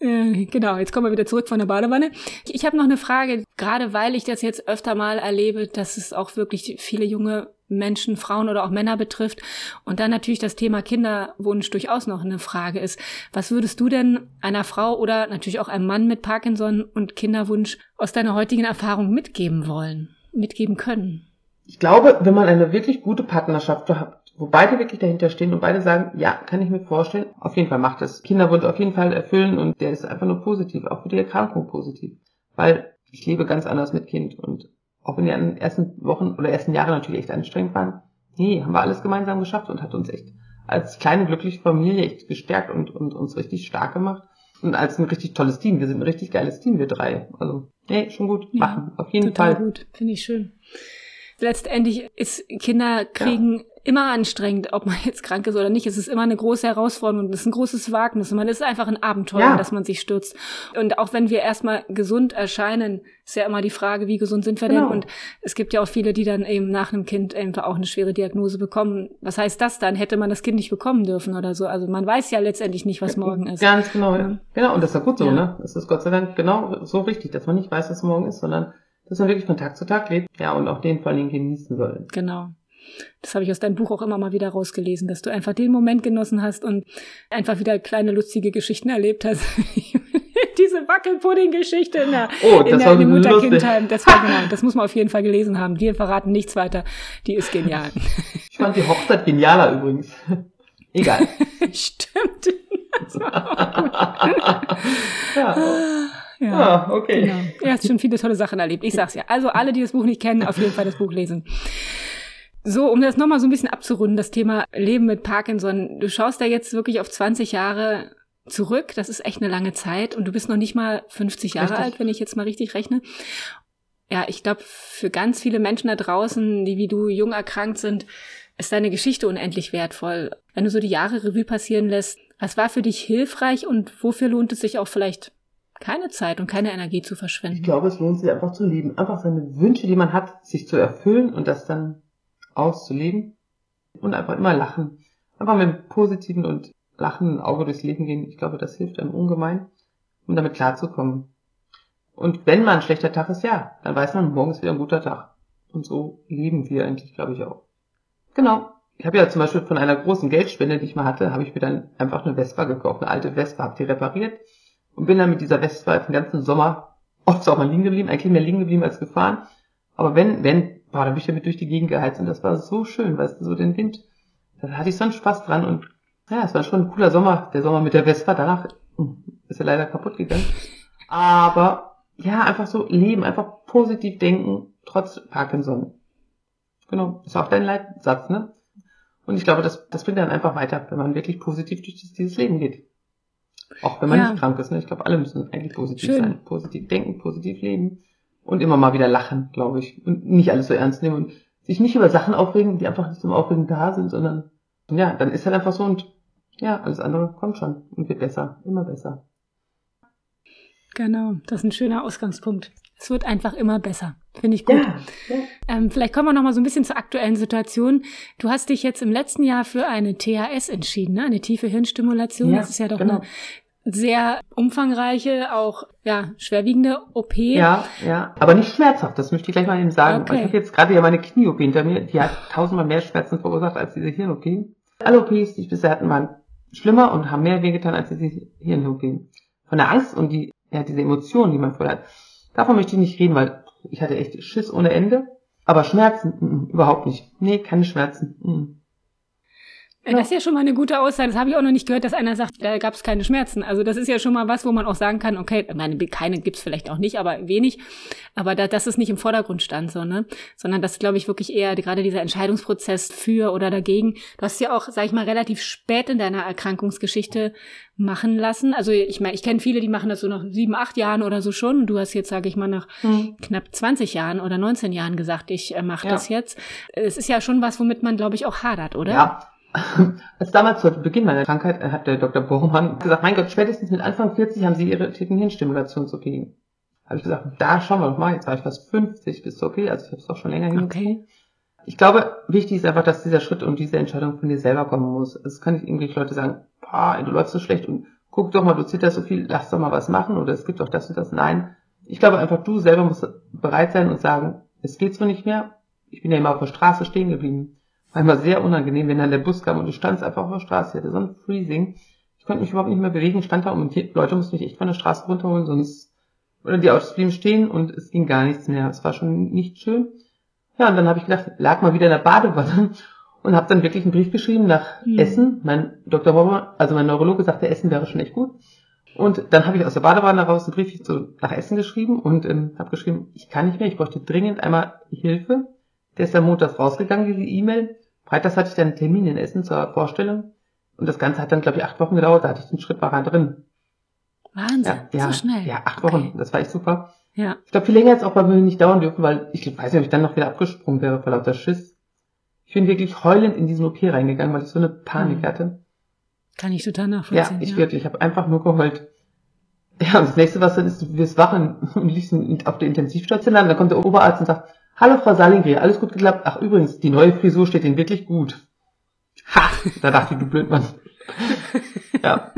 Äh, genau, jetzt kommen wir wieder zurück von der Badewanne. Ich habe noch eine Frage, gerade weil ich das jetzt öfter mal erlebe, dass es auch wirklich viele junge Menschen, Frauen oder auch Männer betrifft. Und dann natürlich das Thema Kinderwunsch durchaus noch eine Frage ist. Was würdest du denn einer Frau oder natürlich auch einem Mann mit Parkinson und Kinderwunsch aus deiner heutigen Erfahrung mitgeben wollen, mitgeben können? Ich glaube, wenn man eine wirklich gute Partnerschaft hat, wo beide wirklich dahinter stehen und beide sagen, ja, kann ich mir vorstellen, auf jeden Fall macht es. Kinderwunsch auf jeden Fall erfüllen und der ist einfach nur positiv, auch für die Erkrankung positiv. Weil ich lebe ganz anders mit Kind und auch wenn die ersten Wochen oder ersten Jahre natürlich echt anstrengend waren, nee, haben wir alles gemeinsam geschafft und hat uns echt als kleine glückliche Familie echt gestärkt und, und uns richtig stark gemacht. Und als ein richtig tolles Team. Wir sind ein richtig geiles Team, wir drei. Also, nee, schon gut. Machen. Ja, auf jeden total Fall. gut. Finde ich schön. Letztendlich ist Kinder kriegen ja immer anstrengend, ob man jetzt krank ist oder nicht. Es ist immer eine große Herausforderung, es ist ein großes Wagnis und man ist einfach ein Abenteuer, ja. dass man sich stürzt. Und auch wenn wir erstmal gesund erscheinen, ist ja immer die Frage, wie gesund sind wir genau. denn? Und es gibt ja auch viele, die dann eben nach einem Kind einfach auch eine schwere Diagnose bekommen. Was heißt das dann? Hätte man das Kind nicht bekommen dürfen oder so? Also man weiß ja letztendlich nicht, was morgen ist. Ganz genau, ja. Genau, und das ist ja gut so, ja. ne? Das ist Gott sei Dank genau so richtig, dass man nicht weiß, was morgen ist, sondern dass man wirklich von Tag zu Tag lebt. Ja, und auch den vor Dingen genießen soll. Genau. Das habe ich aus deinem Buch auch immer mal wieder rausgelesen, dass du einfach den Moment genossen hast und einfach wieder kleine lustige Geschichten erlebt hast. Diese Wackelpudding-Geschichte in der, oh, in der Mutter-Kindheim. Das war genau, das muss man auf jeden Fall gelesen haben. Wir verraten nichts weiter. Die ist genial. Ich fand die Hochzeit genialer übrigens. Egal. Stimmt. ja. Ja, ah, okay. Genau. Er hat schon viele tolle Sachen erlebt. Ich sag's ja. Also alle, die das Buch nicht kennen, auf jeden Fall das Buch lesen. So, um das nochmal so ein bisschen abzurunden, das Thema Leben mit Parkinson. Du schaust da jetzt wirklich auf 20 Jahre zurück. Das ist echt eine lange Zeit. Und du bist noch nicht mal 50 Jahre richtig. alt, wenn ich jetzt mal richtig rechne. Ja, ich glaube, für ganz viele Menschen da draußen, die wie du jung erkrankt sind, ist deine Geschichte unendlich wertvoll. Wenn du so die Jahre Revue passieren lässt, was war für dich hilfreich und wofür lohnt es sich auch vielleicht keine Zeit und keine Energie zu verschwenden? Ich glaube, es lohnt sich einfach zu leben. Einfach seine Wünsche, die man hat, sich zu erfüllen und das dann auszuleben und einfach immer lachen. Einfach mit einem positiven und lachenden Auge durchs Leben gehen. Ich glaube, das hilft einem ungemein, um damit klarzukommen. Und wenn mal ein schlechter Tag ist, ja, dann weiß man, morgen ist wieder ein guter Tag. Und so leben wir eigentlich, glaube ich, auch. Genau. Ich habe ja zum Beispiel von einer großen Geldspende, die ich mal hatte, habe ich mir dann einfach eine Vespa gekauft, eine alte Vespa, habe die repariert und bin dann mit dieser Vespa den ganzen Sommer oft auch mal liegen geblieben, eigentlich mehr liegen geblieben als gefahren. Aber wenn, wenn boah, da bin ich damit durch die Gegend geheizt und das war so schön, weißt du, so den Wind. Da hatte ich so einen Spaß dran und ja, es war schon ein cooler Sommer, der Sommer mit der Vespa. Danach hm, ist er leider kaputt gegangen. Aber ja, einfach so leben, einfach positiv denken, trotz Parkinson. Genau, ist auch dein Leitsatz, ne? Und ich glaube, das, das bringt dann einfach weiter, wenn man wirklich positiv durch dieses Leben geht. Auch wenn man ja. nicht krank ist, ne? Ich glaube, alle müssen eigentlich positiv Schön. sein. Positiv denken, positiv leben und immer mal wieder lachen, glaube ich. Und nicht alles so ernst nehmen und sich nicht über Sachen aufregen, die einfach nicht zum Aufregen da sind, sondern ja, dann ist halt einfach so und ja, alles andere kommt schon und wird besser, immer besser. Genau, das ist ein schöner Ausgangspunkt. Es wird einfach immer besser. Finde ich gut. Ja, ja. Ähm, vielleicht kommen wir noch mal so ein bisschen zur aktuellen Situation. Du hast dich jetzt im letzten Jahr für eine THS entschieden, ne? eine tiefe Hirnstimulation. Ja, das ist ja doch genau. eine sehr umfangreiche, auch ja, schwerwiegende OP. Ja, ja, aber nicht schmerzhaft, das möchte ich gleich mal eben sagen. Okay. Ich habe jetzt gerade ja meine Knie-OP hinter mir, die hat tausendmal mehr Schmerzen verursacht als diese Hirn-OP. Alle OPs, die ich bisher hatten, waren schlimmer und haben mehr wehgetan als diese Hirn-OP. Von der Angst und die, ja, diese Emotionen, die man vorher hat, davon möchte ich nicht reden, weil ich hatte echt Schiss ohne Ende. Aber Schmerzen, mm, überhaupt nicht. Nee, keine Schmerzen. Mm. Das ist ja schon mal eine gute Aussage. Das habe ich auch noch nicht gehört, dass einer sagt, da gab es keine Schmerzen. Also das ist ja schon mal was, wo man auch sagen kann, okay, meine, keine gibt's vielleicht auch nicht, aber wenig. Aber da, dass es nicht im Vordergrund stand, so, ne? Sondern das, glaube ich, wirklich eher gerade dieser Entscheidungsprozess für oder dagegen. Du hast ja auch, sag ich mal, relativ spät in deiner Erkrankungsgeschichte machen lassen. Also ich meine, ich kenne viele, die machen das so nach sieben, acht Jahren oder so schon. Du hast jetzt, sage ich mal, nach Hm. knapp 20 Jahren oder 19 Jahren gesagt, ich äh, mache Ja. das jetzt. Es ist ja schon was, womit man, glaube ich, auch hadert, oder? Ja. Als damals zu Beginn meiner Krankheit äh, hat der Dr. Bormann gesagt, mein Gott, spätestens mit Anfang 40 haben Sie Ihre Hirnstimulations-OP. Habe ich gesagt, da schauen wir doch mal, jetzt war ich fast 50 bis zur OP, also ich habe es auch schon länger hin. Okay. Ich glaube, wichtig ist einfach, dass dieser Schritt und diese Entscheidung von dir selber kommen muss. Es kann nicht irgendwelche Leute sagen, boah, du läufst so schlecht und guck doch mal, du zitterst so viel, lass doch mal was machen oder es gibt doch das und das. Nein. Ich glaube einfach, du selber musst bereit sein und sagen, es geht so nicht mehr. Ich bin ja immer auf der Straße stehen geblieben. War immer sehr unangenehm, wenn dann der Bus kam und du standst einfach auf der Straße. Ich hatte so ein Freezing. Ich konnte mich überhaupt nicht mehr bewegen, stand da und die Leute mussten mich echt von der Straße runterholen, sonst, oder die Autos blieben stehen und es ging gar nichts mehr. Es war schon nicht schön. Ja, und dann habe ich gedacht, lag mal wieder in der Badewanne und habe dann wirklich einen Brief geschrieben nach Mhm. Essen. Mein Dr. Bommer, also mein Neurologe sagte, Essen wäre schon echt gut. Und dann habe ich aus der Badewanne raus einen Brief zu, nach Essen geschrieben und ähm, habe geschrieben, ich kann nicht mehr, ich bräuchte dringend einmal Hilfe. Der ist am Montag rausgegangen, diese E-Mail. Freitags hatte ich dann einen Termin in Essen zur Vorstellung. Und das Ganze hat dann, glaube ich, acht Wochen gedauert, da hatte ich den Schritt war drin. Wahnsinn, Ja, ja, so schnell. ja, acht Wochen, Okay. das war echt super. Ja, Ich glaube, viel länger jetzt auch bei mir nicht dauern dürfen, weil ich weiß nicht, ob ich dann noch wieder abgesprungen wäre vor lauter Schiss. Ich bin wirklich heulend in diesen OP reingegangen, weil ich so eine Panik Mhm. hatte. kann ich total Ja, nachvollziehen. ich wirklich, ich habe einfach nur geheult. Ja, und das nächste, was dann ist, du wirst wach und und liegst auf der Intensivstation an, dann kommt der Oberarzt und sagt, hallo Frau Salingri, alles gut geklappt? Ach übrigens, die neue Frisur steht Ihnen wirklich gut. Ha, da dachte ich, du Blödmann. ja,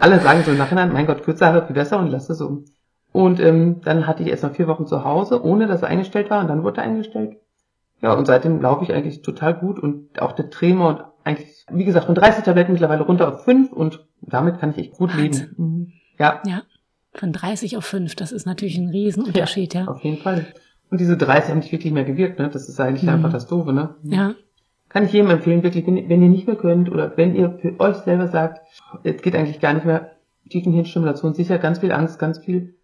alle sagen so im Nachhinein, mein Gott, kürzer Haare viel besser und lass es so. Und ähm, dann hatte ich erst mal vier Wochen zu Hause, ohne dass er eingestellt war und dann wurde er eingestellt. Ja, und seitdem laufe ich eigentlich total gut und auch der Tremor und eigentlich, wie gesagt, von 30 Tabletten mittlerweile runter auf 5 und damit kann ich echt gut Wahnsinn. leben. Mhm. Ja, Ja, von 30 auf 5, das ist natürlich ein Riesenunterschied, ja. auf jeden Fall. Und diese 30 haben nicht wirklich mehr gewirkt, ne? Das ist eigentlich Mhm. einfach das Doofe, ne? Ja, Kann ich jedem empfehlen, wirklich, wenn, wenn ihr nicht mehr könnt oder wenn ihr für euch selber sagt, es geht eigentlich gar nicht mehr, Tiefenhirnstimulation, sicher ganz viel Angst, ganz viel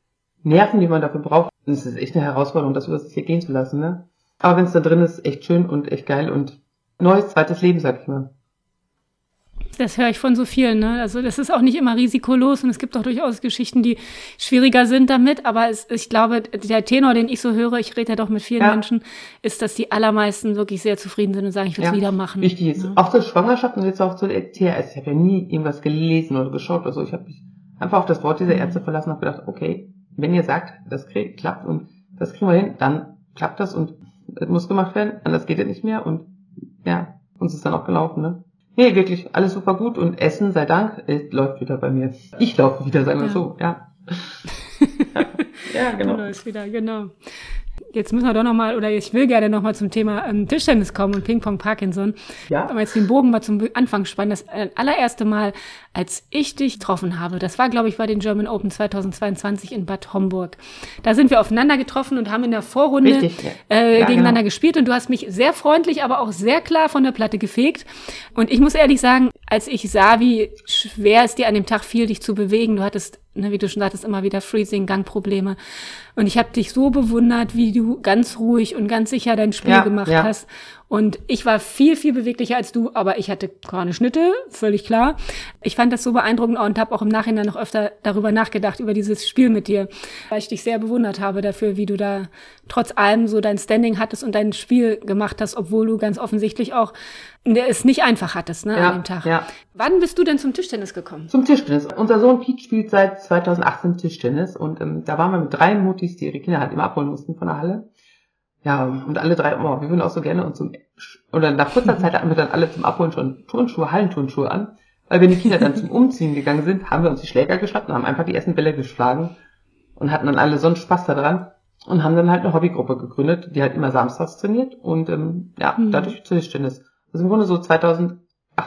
Nerven, die man dafür braucht. Und es ist echt eine Herausforderung, das über sich hier gehen zu lassen, ne? Aber wenn es da drin ist, echt schön und echt geil und neues, zweites Leben, sag ich mal. Das höre ich von so vielen, ne? Also das ist auch nicht immer risikolos und es gibt auch durchaus Geschichten, die schwieriger sind damit, aber es, ich glaube, der Tenor, den ich so höre, ich rede ja doch mit vielen Ja. Menschen, ist, dass die allermeisten wirklich sehr zufrieden sind und sagen, ich will es Ja, wieder machen. Wichtig ist, Ja. auch zur Schwangerschaft und jetzt auch zur TRS. Ich habe ja nie irgendwas gelesen oder geschaut oder so. Ich habe mich einfach auf das Wort dieser Ärzte verlassen und habe gedacht, okay, wenn ihr sagt, das klappt und das kriegen wir hin, dann klappt das und es muss gemacht werden, anders geht es nicht mehr und ja, uns ist dann auch gelaufen, ne? Nee, wirklich, alles super gut und Essen, sei Dank, es läuft wieder bei mir. Ich laufe wieder, sagen wir Ja. so, ja. ja, genau. Genau, ist wieder, genau. Jetzt müssen wir doch noch mal, oder ich will gerne noch mal zum Thema ähm, Tischtennis kommen und Ping-Pong Parkinson. Ja. Aber jetzt den Bogen mal zum Anfang spannen. Das äh, allererste Mal, als ich dich getroffen habe, das war, glaube ich, bei den German Open 2022 in Bad Homburg. Da sind wir aufeinander getroffen und haben in der Vorrunde Richtig, ja. äh, Ja, gegeneinander genau. gespielt und du hast mich sehr freundlich, aber auch sehr klar von der Platte gefegt. Und ich muss ehrlich sagen, als ich sah, wie schwer es dir an dem Tag fiel, dich zu bewegen, du hattest, ne, wie du schon sagtest, immer wieder Freezing, Gangprobleme. Und ich habe dich so bewundert, wie du ganz ruhig und ganz sicher dein Spiel Ja, gemacht ja. hast. Und ich war viel, viel beweglicher als du, aber ich hatte keine Schnitte, völlig klar. Ich fand das so beeindruckend und habe auch im Nachhinein noch öfter darüber nachgedacht, über dieses Spiel mit dir, weil ich dich sehr bewundert habe dafür, wie du da trotz allem so dein Standing hattest und dein Spiel gemacht hast, obwohl du ganz offensichtlich auch ne, es nicht einfach hattest ne, Ja, an dem Tag. ja. Wann bist du denn zum Tischtennis gekommen? Zum Tischtennis. Unser Sohn Pete spielt seit 2018 Tischtennis und ähm, da waren wir mit drei Mutis, die ihre Kinder halt immer abholen mussten von der Halle. Ja, und alle drei, oh, wir würden auch so gerne und zum, oder nach kurzer Zeit hatten wir dann alle zum Abholen schon Turnschuhe, Hallenturnschuhe an. Weil wenn die Kinder dann zum Umziehen gegangen sind, haben wir uns die Schläger geschnappt und haben einfach die ersten Bälle geschlagen und hatten dann alle so einen Spaß daran und haben dann halt eine Hobbygruppe gegründet, die halt immer samstags trainiert und ähm, ja, mhm. dadurch zu Tischtennis. Also im Grunde so 2018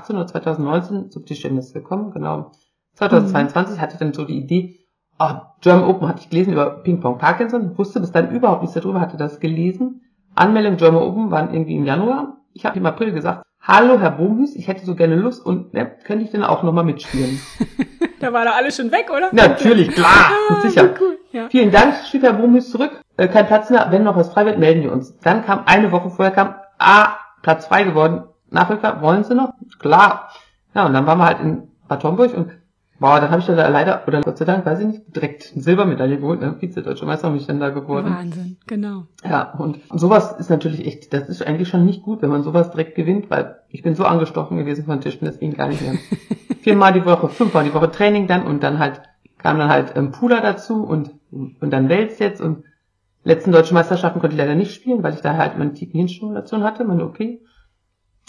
oder 2019 zu Tischtennis gekommen, genau. 2022 mhm. hatte ich dann so die Idee, oh, German Open hatte ich gelesen über Ping Pong Parkinson, wusste bis dann überhaupt nichts darüber, hatte das gelesen. Anmeldung German Open waren irgendwie im Januar. Ich habe im April gesagt, hallo Herr Bohmhüs, ich hätte so gerne Lust und ne, könnte ich denn auch nochmal mitspielen. da war da alles schon weg, oder? Natürlich, klar, ah, sicher. Cool, ja. Vielen Dank, schrieb Herr Bohmhüs zurück. Äh, kein Platz mehr, wenn noch was frei wird, melden wir uns. Dann kam eine Woche vorher kam, ah, Platz frei geworden. Nachrücker, wollen Sie noch? Klar. Ja, und dann waren wir halt in Bad Homburg und Boah, dann habe ich da leider, oder Gott sei Dank, weiß ich nicht, direkt eine Silbermedaille geholt, ne? Vize-Deutsche Meister habe ich dann da geworden. Viertel, genau. Ja, und sowas ist natürlich echt, das ist eigentlich schon nicht gut, wenn man sowas direkt gewinnt, weil ich bin so angestochen gewesen von Tischtennis, das ging gar nicht mehr. Viermal die Woche, fünfmal die Woche Training dann und dann halt, kam dann halt ähm, Pula dazu und, und dann Wels jetzt und letzten deutschen Meisterschaften konnte ich leider nicht spielen, weil ich da halt meine tiefen Hirnstimulation hatte, meine OP.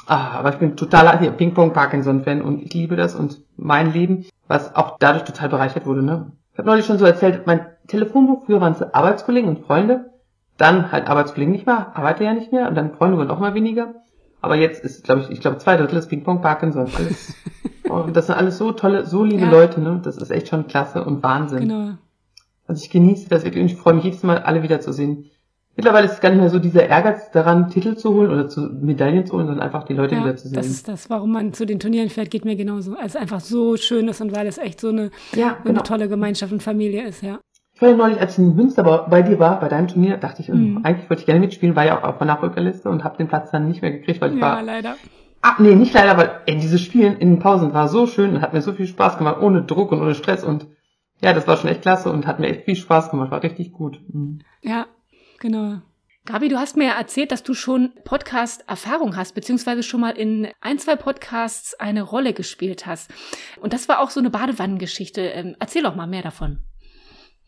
Ah, aber ich bin totaler hier Ping-Pong-Parkinson-Fan und ich liebe das und mein Leben, was auch dadurch total bereichert wurde, ne? Ich habe neulich schon so erzählt, mein Telefonbuch früher waren es Arbeitskollegen und Freunde, dann halt Arbeitskollegen nicht mehr, arbeite ja nicht mehr und dann Freunde wurden auch mal weniger. Aber jetzt ist, glaube ich, ich glaube zwei Drittel ist Ping-Pong Parkinson. Alles, oh, das sind alles so tolle, so liebe ja. Leute, ne? Das ist echt schon klasse und Wahnsinn. Genau. Also ich genieße das wirklich und ich freue mich jedes Mal, alle wiederzusehen. Mittlerweile ist es gar nicht mehr so dieser Ehrgeiz daran, Titel zu holen oder zu Medaillen zu holen, sondern einfach die Leute ja, wieder zu sehen. Das ist das, warum man zu den Turnieren fährt, geht mir genauso. Weil es einfach so schön ist und weil es echt so eine, ja, genau. eine tolle Gemeinschaft und Familie ist, ja. Ich war ja neulich, als ich in Münster bei dir war, bei deinem Turnier, dachte ich, mhm. eigentlich wollte ich gerne mitspielen, war ja auch auf der Nachrückerliste und habe den Platz dann nicht mehr gekriegt, weil ich ja, war. Ja, leider. Ah, nee, nicht leider, weil ey, dieses Spielen in den Pausen war so schön und hat mir so viel Spaß gemacht, ohne Druck und ohne Stress und ja, das war schon echt klasse und hat mir echt viel Spaß gemacht, war richtig gut. Mhm. Ja, genau. Gabi, du hast mir ja erzählt, dass du schon Podcast-Erfahrung hast, beziehungsweise schon mal in ein, zwei Podcasts eine Rolle gespielt hast. Und das war auch so eine Badewannengeschichte. Ähm, erzähl doch mal mehr davon.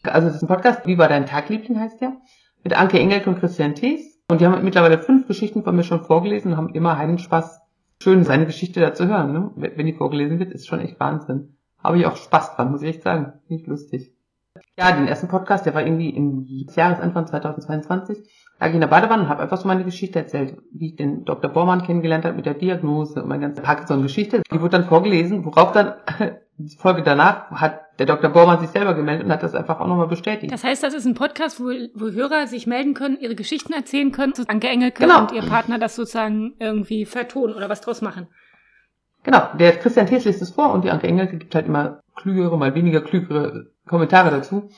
Also das ist ein Podcast, Wie war dein Tag, Liebling heißt der, mit Anke Engelke und Christian Thees. Und die haben mittlerweile fünf Geschichten von mir schon vorgelesen und haben immer einen Spaß, schön seine Geschichte da zu hören. Ne? Wenn die vorgelesen wird, ist schon echt Wahnsinn. Habe ich auch Spaß dran, muss ich echt sagen. Nicht lustig. Ja, den ersten Podcast, der war irgendwie im Jahresanfang 2022 lag ich in der Badewanne und habe einfach so meine Geschichte erzählt, wie ich den Dr. Bormann kennengelernt habe mit der Diagnose und meine ganze Parkinson-Geschichte. Die wurde dann vorgelesen, worauf dann die Folge danach hat der Dr. Bormann sich selber gemeldet und hat das einfach auch nochmal bestätigt. Das heißt, das ist ein Podcast, wo, wo Hörer sich melden können, ihre Geschichten erzählen können, Anke Engelke genau. und ihr Partner das sozusagen irgendwie vertonen oder was draus machen. Genau, der Christian Thies liest es vor und die Anke Engelke gibt halt immer klügere, mal weniger klügere Kommentare dazu.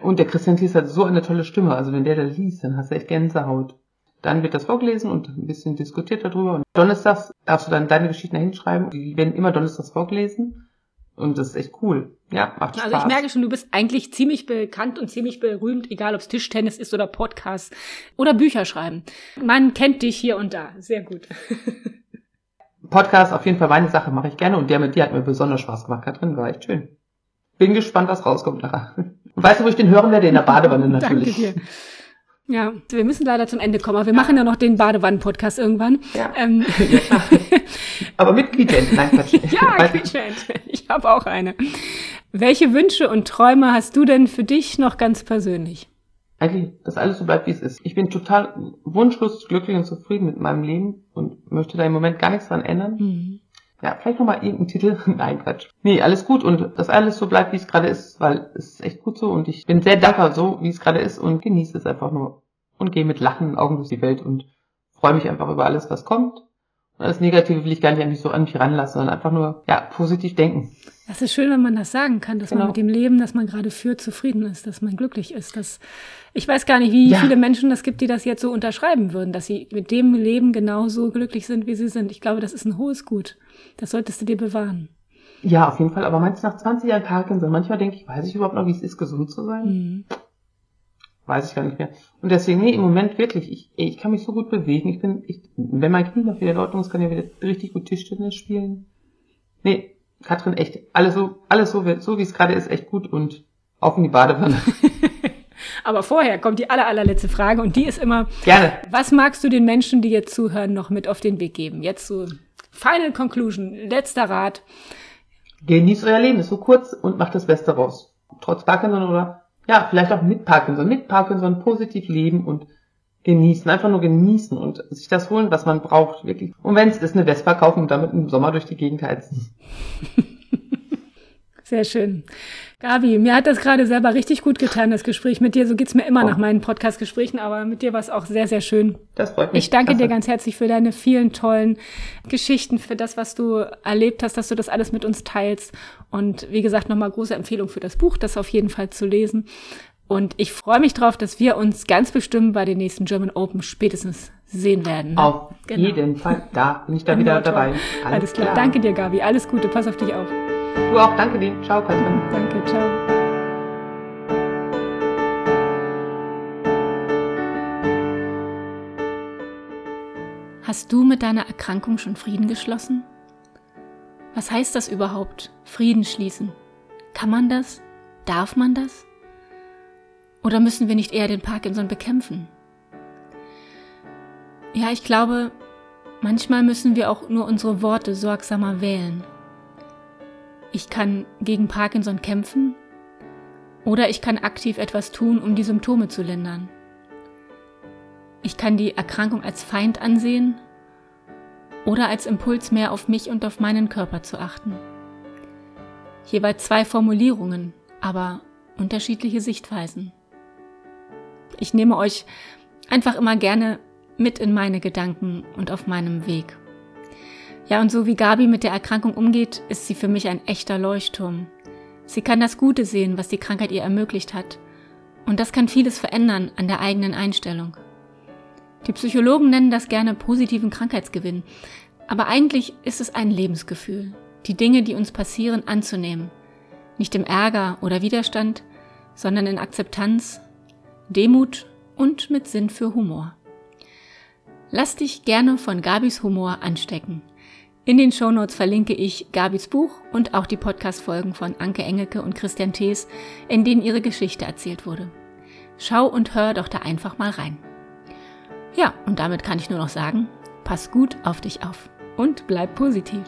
Und der Christian Thies hat so eine tolle Stimme. Also wenn der da liest, dann hast du echt Gänsehaut. Dann wird das vorgelesen und ein bisschen diskutiert darüber. Und donnerstags darfst du dann deine Geschichten hinschreiben. Die werden immer donnerstags vorgelesen. Und das ist echt cool. Ja, macht Spaß. Also ich merke schon, du bist eigentlich ziemlich bekannt und ziemlich berühmt, egal ob es Tischtennis ist oder Podcast oder Bücher schreiben. Man kennt dich hier und da. Sehr gut. Podcast auf jeden Fall meine Sache, mache ich gerne. Und der mit dir hat mir besonders Spaß gemacht, Katrin. War echt schön. Bin gespannt, was rauskommt nachher. Und weißt du, wo ich den hören werde? In der Badewanne natürlich. Danke dir. Ja, wir müssen leider zum Ende kommen, aber wir ja. machen ja noch den Badewannen-Podcast irgendwann. Ja. Ähm. aber mit Quietschent. Nein, Quatsch. ja, Quietschent. Ich habe auch eine. Welche Wünsche und Träume hast du denn für dich noch ganz persönlich? Eigentlich, dass alles so bleibt, wie es ist. Ich bin total wunschlos glücklich und zufrieden mit meinem Leben und möchte da im Moment gar nichts dran ändern. Mhm ja, vielleicht nochmal irgendeinen Titel. Nein, Quatsch. Nee, alles gut und dass alles so bleibt, wie es gerade ist, weil es ist echt gut so und ich bin sehr dankbar so, wie es gerade ist und genieße es einfach nur und gehe mit lachenden Augen durch die Welt und freue mich einfach über alles, was kommt. Und das Negative will ich gar nicht an mich so an mich ranlassen, sondern einfach nur, ja, positiv denken. Das ist schön, wenn man das sagen kann, dass genau. man mit dem Leben, das man gerade führt, zufrieden ist, dass man glücklich ist. Dass, ich weiß gar nicht, wie ja. viele Menschen es gibt, die das jetzt so unterschreiben würden, dass sie mit dem Leben genauso glücklich sind, wie sie sind. Ich glaube, das ist ein hohes Gut. Das solltest du dir bewahren. Ja, auf jeden Fall. Aber meinst du nach 20 Jahren Parkinson? Manchmal denke ich, weiß ich überhaupt noch, wie es ist, gesund zu sein? Mhm. Weiß ich gar nicht mehr. Und deswegen, nee, im Moment wirklich, ich, ich kann mich so gut bewegen. Ich bin, ich, wenn mein Knie noch wieder ist, kann ich wieder richtig gut Tischtennis spielen. Nee, Katrin, echt, alles so, alles so, so wie es gerade ist, echt gut und auf in die Badewanne. Aber vorher kommt die aller, allerletzte Frage und die ist immer, Gerne. was magst du den Menschen, die jetzt zuhören, noch mit auf den Weg geben? Jetzt so Final Conclusion, letzter Rat. genießt euer Leben, ist so kurz und macht das Beste raus. Trotz Parkinson oder ja, vielleicht auch mit Parkinson, mit Parkinson positiv leben und genießen, einfach nur genießen und sich das holen, was man braucht, wirklich. Und wenn es ist, eine Vespa kaufen und damit im Sommer durch die Gegend heizen. Sehr schön. Gabi, mir hat das gerade selber richtig gut getan, das Gespräch mit dir. So geht's mir immer oh. nach meinen Podcast-Gesprächen, aber mit dir war es auch sehr, sehr schön. Das freut mich. Ich danke dir ganz herzlich für deine vielen tollen Geschichten, für das, was du erlebt hast, dass du das alles mit uns teilst. Und wie gesagt, nochmal große Empfehlung für das Buch, das auf jeden Fall zu lesen. Und ich freue mich drauf, dass wir uns ganz bestimmt bei den nächsten German Open spätestens sehen werden. Ne? Auf genau. jeden Fall. Da bin ich da wieder dabei. Alles, Alles klar. klar. Danke dir, Gabi. Alles Gute. Pass auf dich auf. Du auch, danke dir. Ciao, Katrin. Danke, ciao. Hast du mit deiner Erkrankung schon Frieden geschlossen? Was heißt das überhaupt, Frieden schließen? Kann man das? Darf man das? Oder müssen wir nicht eher den Parkinson bekämpfen? Ja, ich glaube, manchmal müssen wir auch nur unsere Worte sorgsamer wählen. Ich kann gegen Parkinson kämpfen oder ich kann aktiv etwas tun, um die Symptome zu lindern. Ich kann die Erkrankung als Feind ansehen oder als Impuls mehr auf mich und auf meinen Körper zu achten. Jeweils zwei Formulierungen, aber unterschiedliche Sichtweisen. Ich nehme euch einfach immer gerne mit in meine Gedanken und auf meinem Weg. Ja, und so wie Gabi mit der Erkrankung umgeht, ist sie für mich ein echter Leuchtturm. Sie kann das Gute sehen, was die Krankheit ihr ermöglicht hat. Und das kann vieles verändern an der eigenen Einstellung. Die Psychologen nennen das gerne positiven Krankheitsgewinn. Aber eigentlich ist es ein Lebensgefühl, die Dinge, die uns passieren, anzunehmen. Nicht im Ärger oder Widerstand, sondern in Akzeptanz, Demut und mit Sinn für Humor. Lass dich gerne von Gabis Humor anstecken. In den Shownotes verlinke ich Gabis Buch und auch die Podcast-Folgen von Anke Engelke und Christian Thees, in denen ihre Geschichte erzählt wurde. Schau und hör doch da einfach mal rein. Ja, und damit kann ich nur noch sagen, pass gut auf dich auf und bleib positiv.